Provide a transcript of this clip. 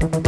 Thank you.